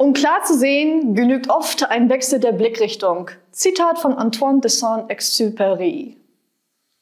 Um klar zu sehen, genügt oft ein Wechsel der Blickrichtung. Zitat von Antoine de Saint-Exupéry.